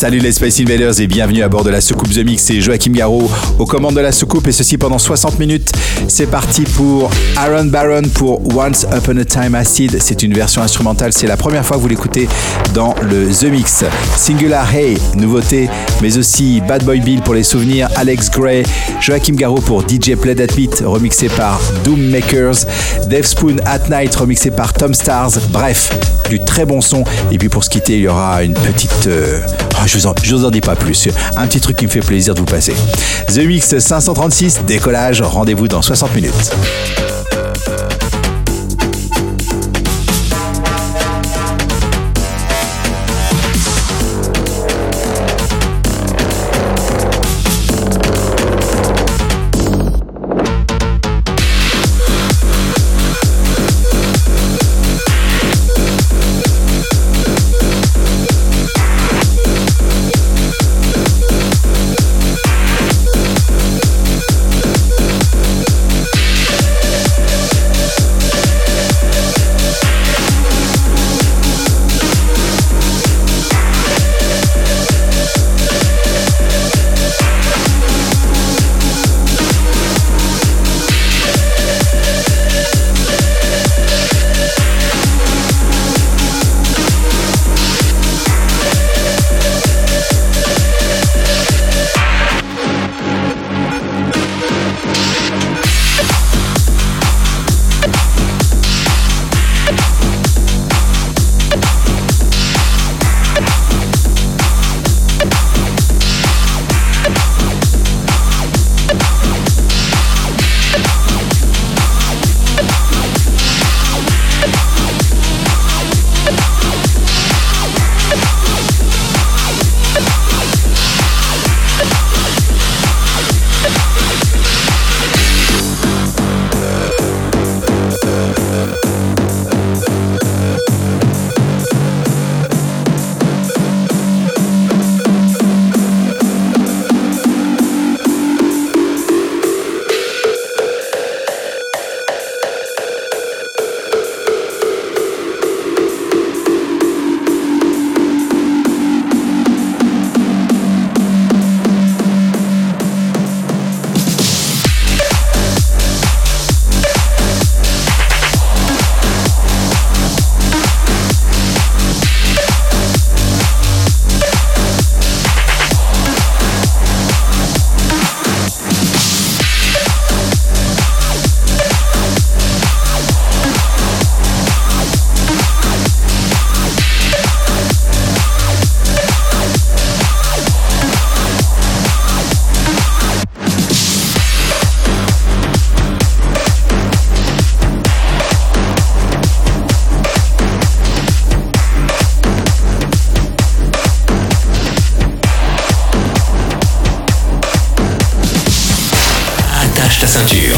Salut les Space Invaders et bienvenue à bord de la soucoupe The Mix. C'est Joachim Garraud aux commandes de la soucoupe et ceci pendant 60 minutes. C'est parti pour Aaron Baron pour Once Upon a Time Acid. C'est une version instrumentale. C'est la première fois que vous l'écoutez dans le The Mix. Singular Hey, nouveauté, mais aussi Bad Boy Bill pour les souvenirs. Alex Gray, Joachim Garraud pour DJ Play That Beat, remixé par Doom Makers. Dave Spoon At Night, remixé par Tom Stars. Bref, du très bon son. Et puis pour se quitter, il y aura une petite. Euh, oh, je vous, en, je vous en dis pas plus. Un petit truc qui me fait plaisir de vous passer. The Mix 536, décollage, rendez-vous dans 60 minutes.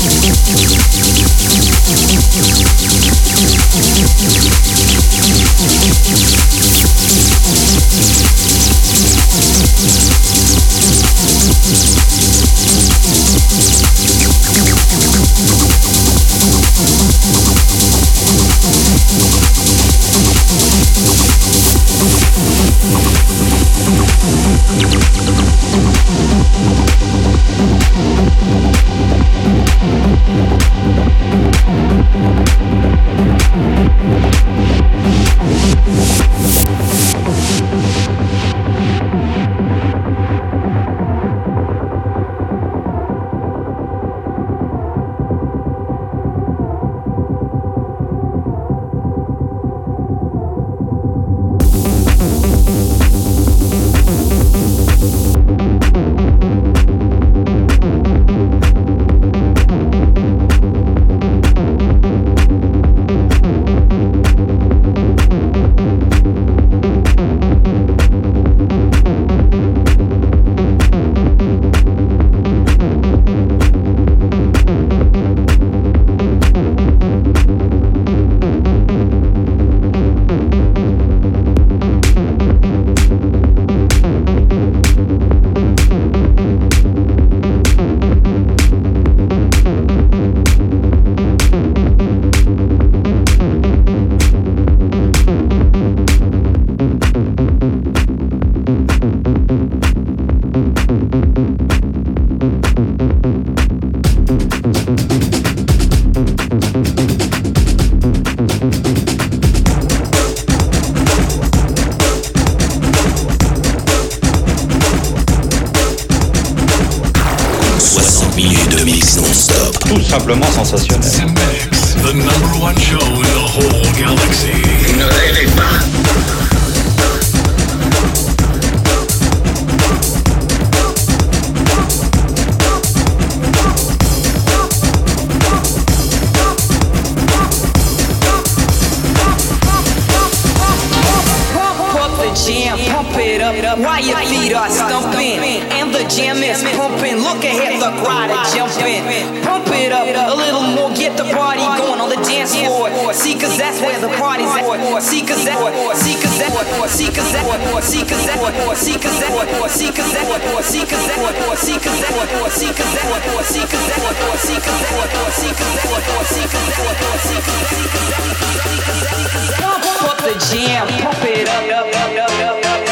Thank you. Tout simplement sensationnel. The number one show in the whole galaxy. Ne rêvez pas. Pump up the jam, pump it up while your feet are stumping. And the jam is Pump it up a little more, get the party going on the dance floor. See, cause that's where the party's at. See, cause that, see, cause that, see, cause that, see, cause that, see, cause that, see, cause that, see, cause that, see, cause that, see, cause that, see, cause that, see, cause that, see, cause that, see, cause that, Pump up the jam, pump it up, up, up, up, up, up,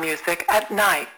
music at night.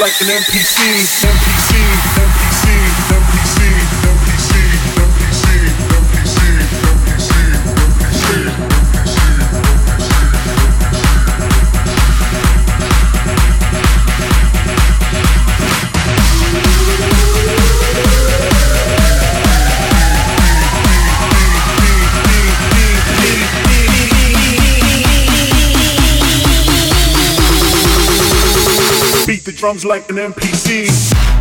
Like an NPC, NPC, drums like an NPC.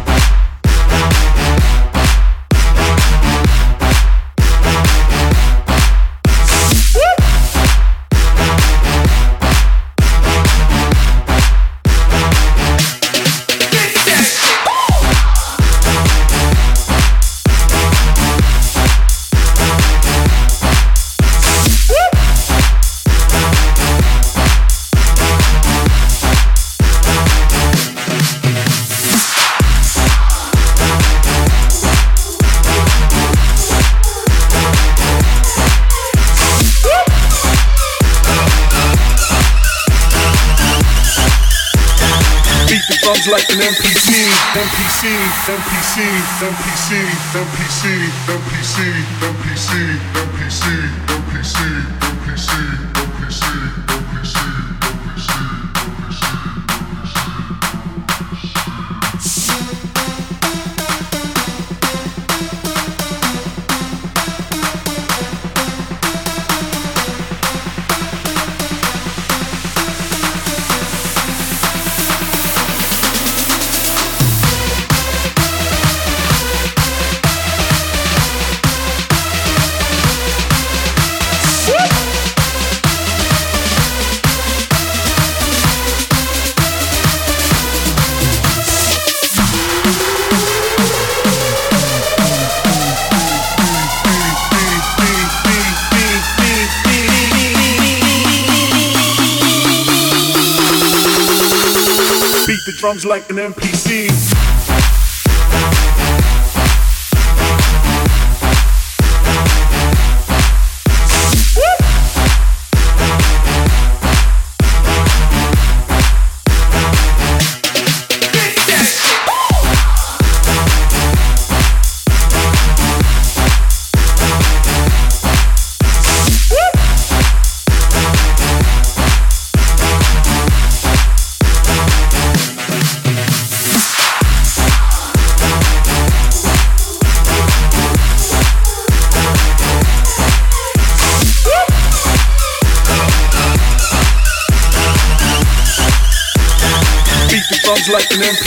MPC, MPC, MPC, MPC, MPC, MPC, MPC, MPC, MPC, MPC, MPC. drums like an NPC. listening.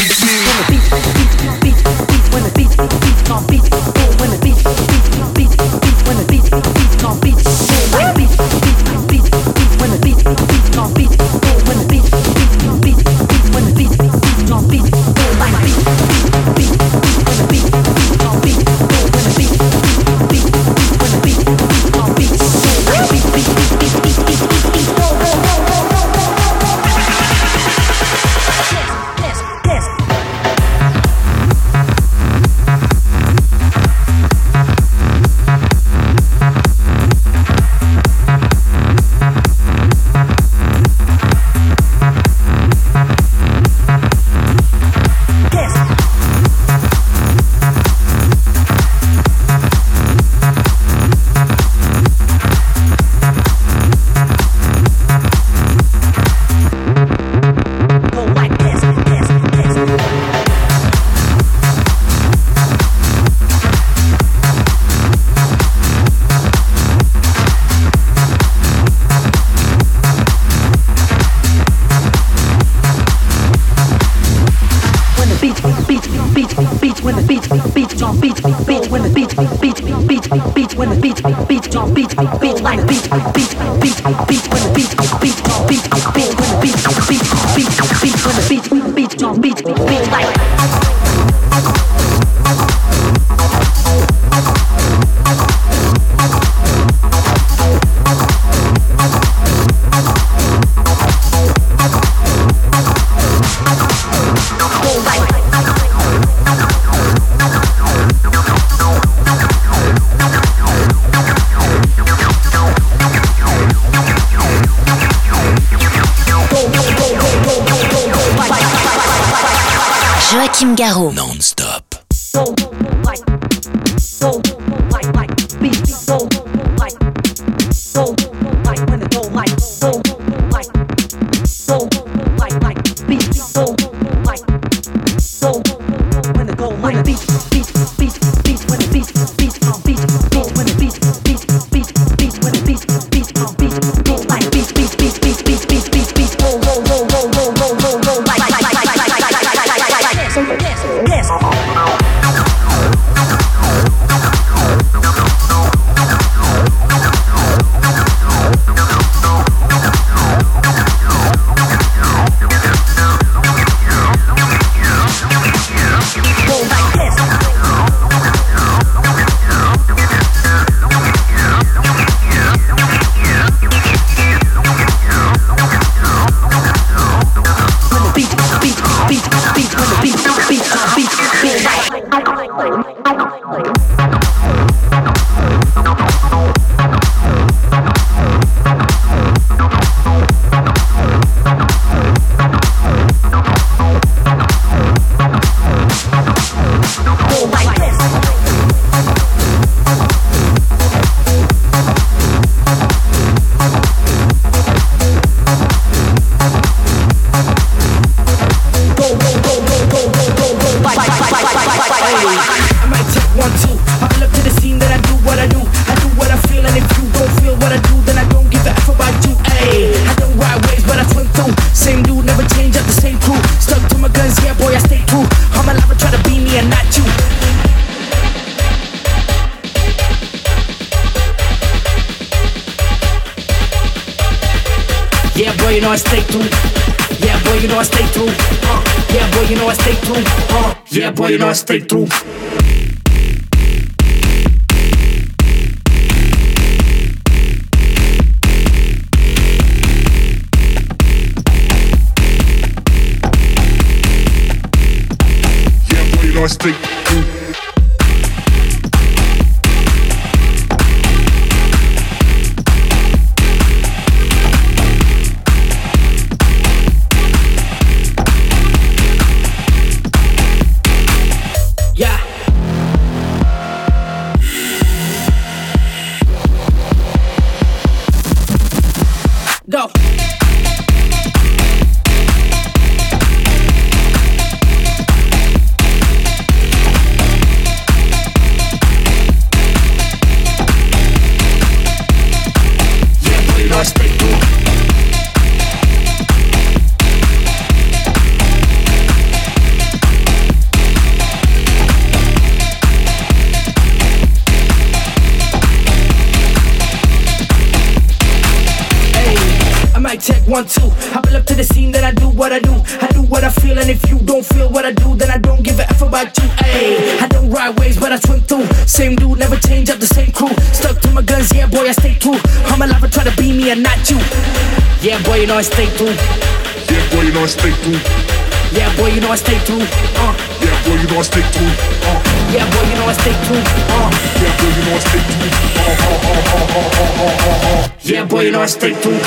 Boy, you know I stay true. Uh, yeah, boy, you know I stay true. Uh, yeah, boy, you know I stay true. Yeah, boy, you know I stay boy, you know I stay true. Yeah, boy, you know I stay true. Yeah, boy, you know I stay true. Uh, Yeah, boy, you know I stay true. Uh, yeah, boy, you know I stay true. Uh, yeah, boy, you know I stay true. Uh, uh, uh, uh, uh, uh, uh, uh. yeah, boy, you know I stay true.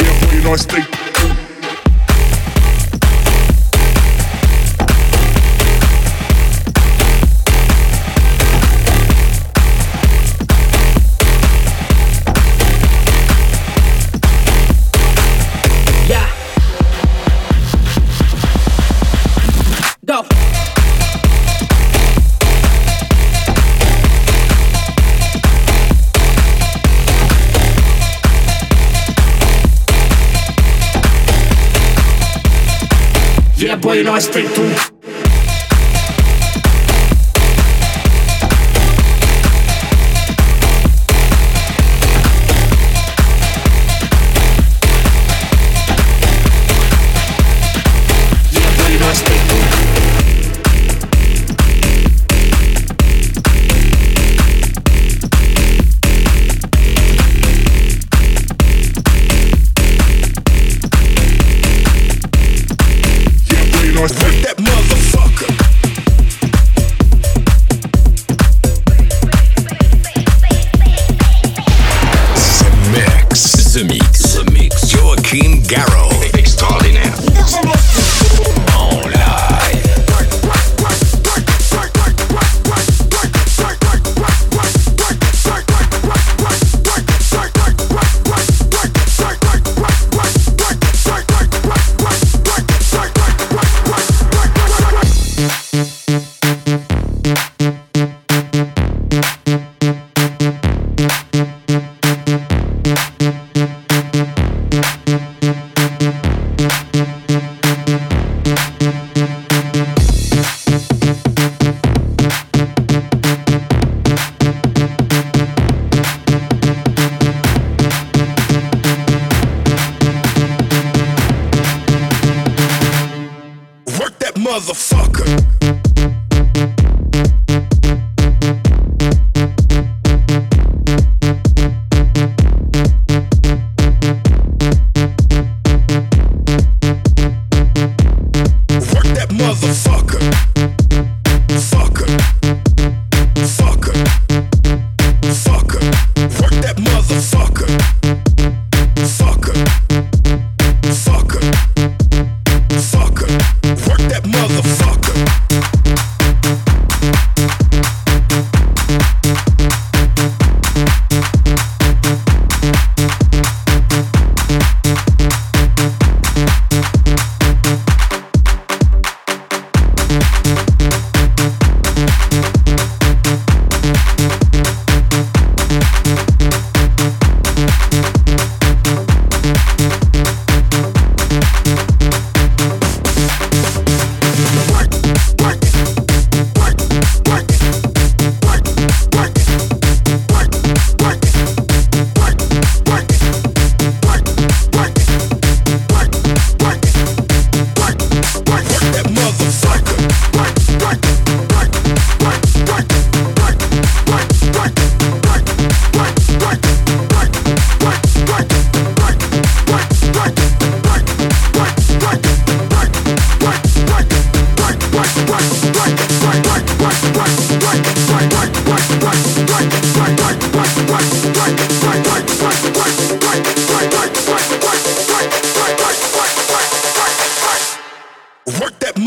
Yeah, boy, you know I stay Yeah, boy, you know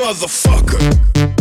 motherfucker.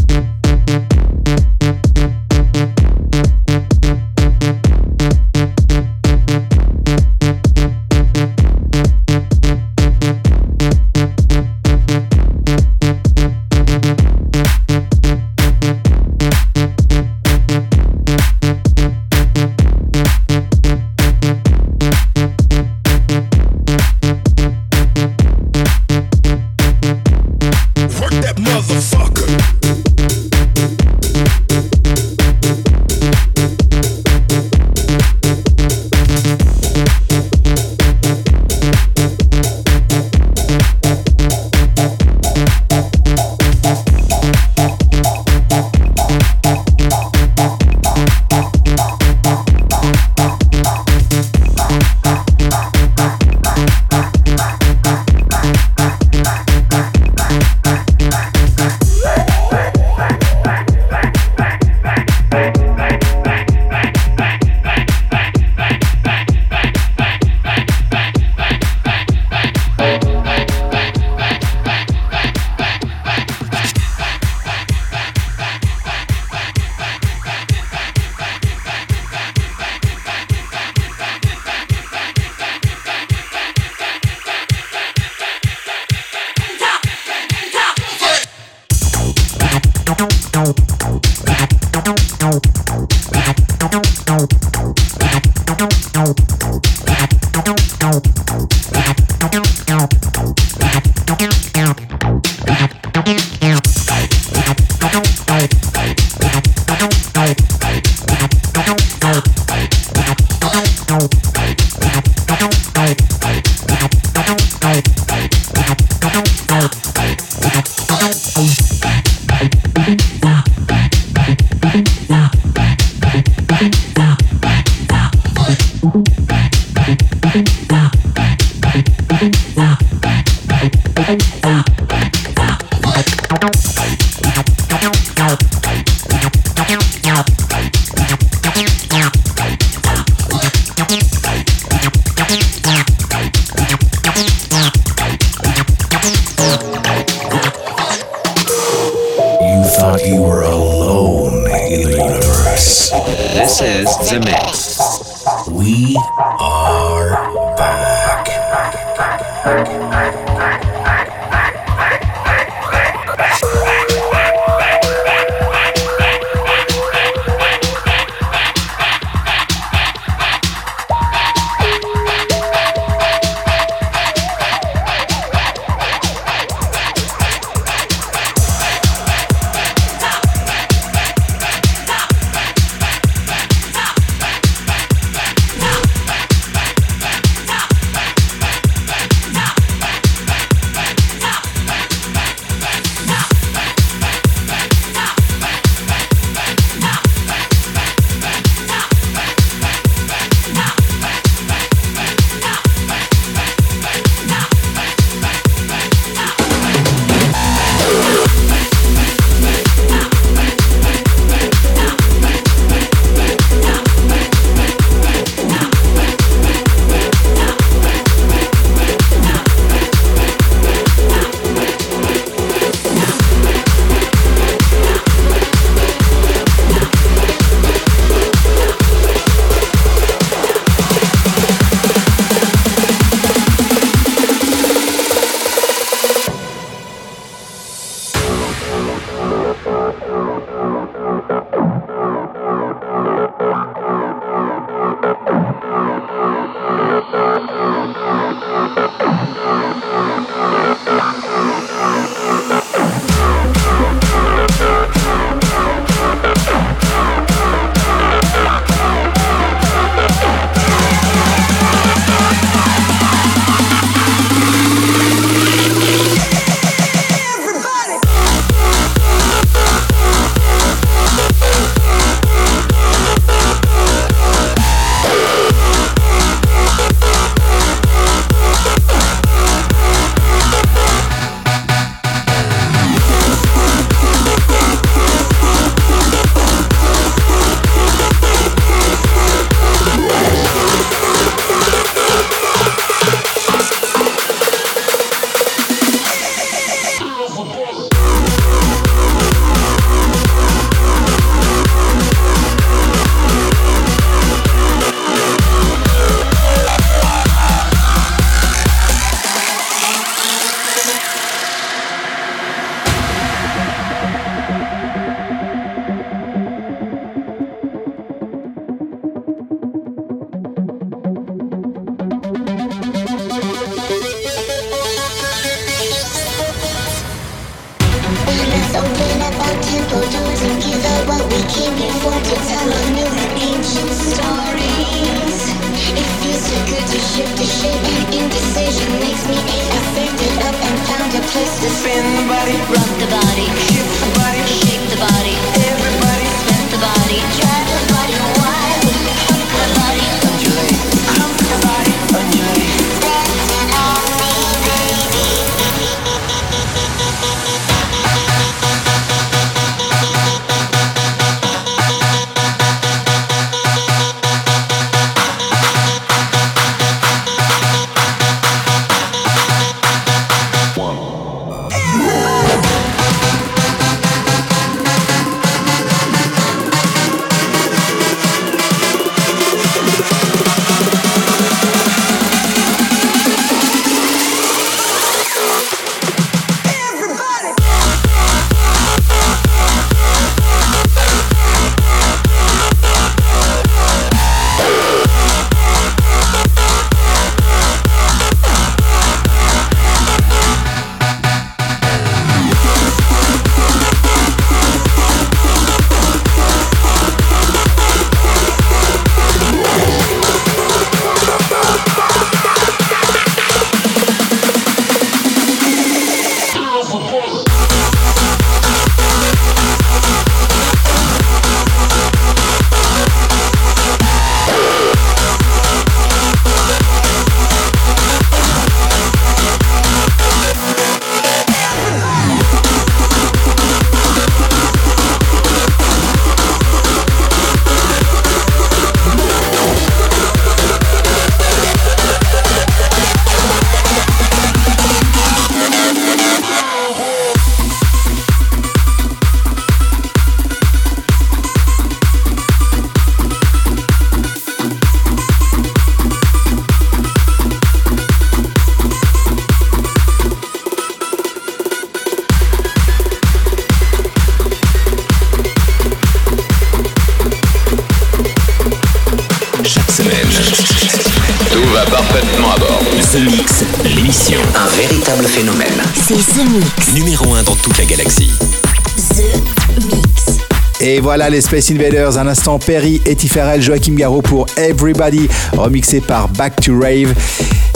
Les Space Invaders, un instant Perry, Etty Joachim Garraud pour Everybody, remixé par Back to Rave.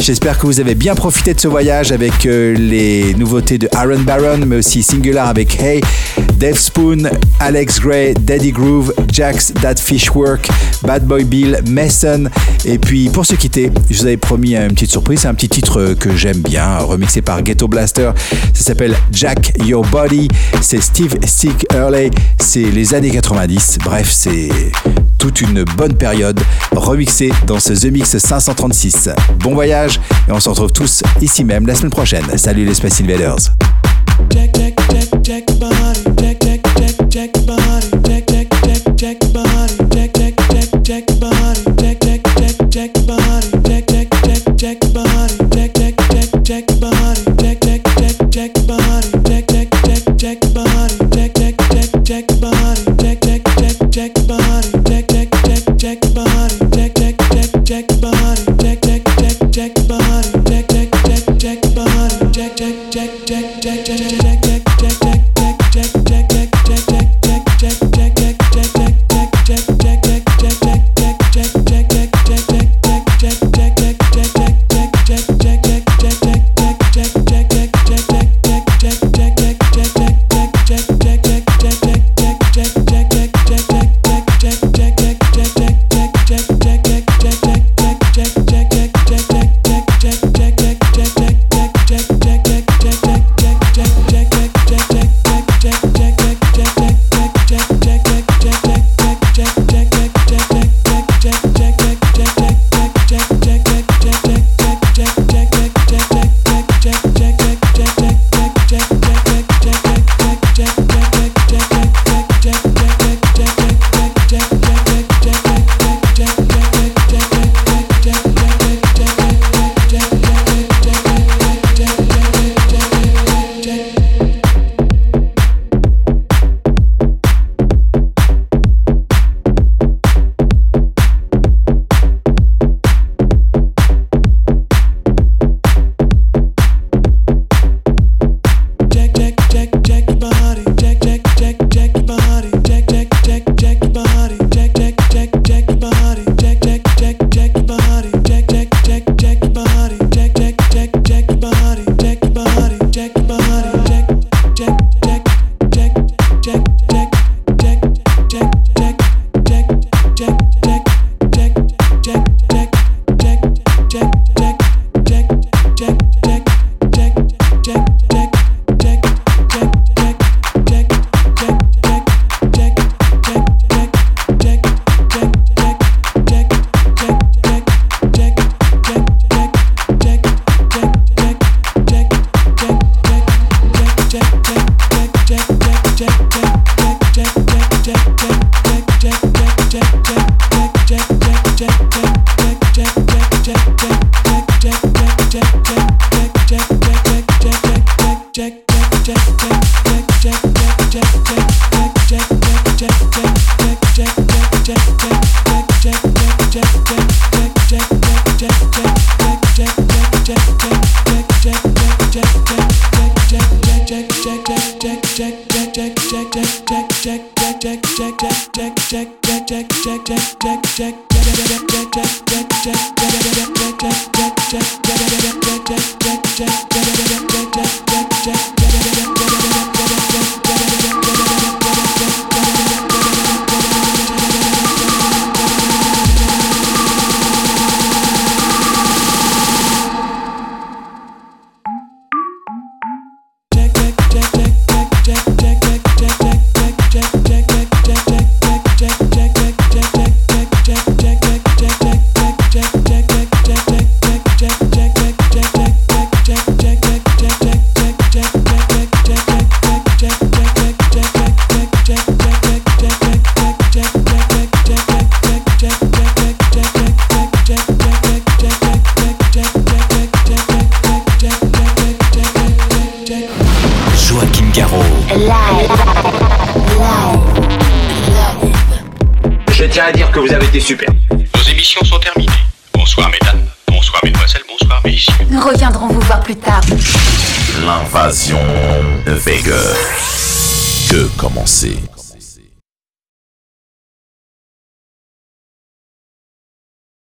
J'espère que vous avez bien profité de ce voyage avec euh, les nouveautés de Aaron Baron, mais aussi Singular avec Hey, Dave Spoon, Alex Gray, Daddy Groove, Jax, That Fish Work, Bad Boy Bill, Mason. Et puis pour se quitter, je vous avais promis une petite surprise, c'est un petit titre que j'aime bien, remixé par Ghetto Blaster. Ça s'appelle Jack Your Body. C'est Steve Stick Early. C'est les années 90. Bref, c'est toute une bonne période remixée dans ce The Mix 536. Bon voyage et on se retrouve tous ici même la semaine prochaine. Salut les Space Invaders. Jack, Jack, Jack, Jack body, Jack, Jack, Jack, Jack body, Jack, Jack, Jack, Jack, Jack, Jack, check.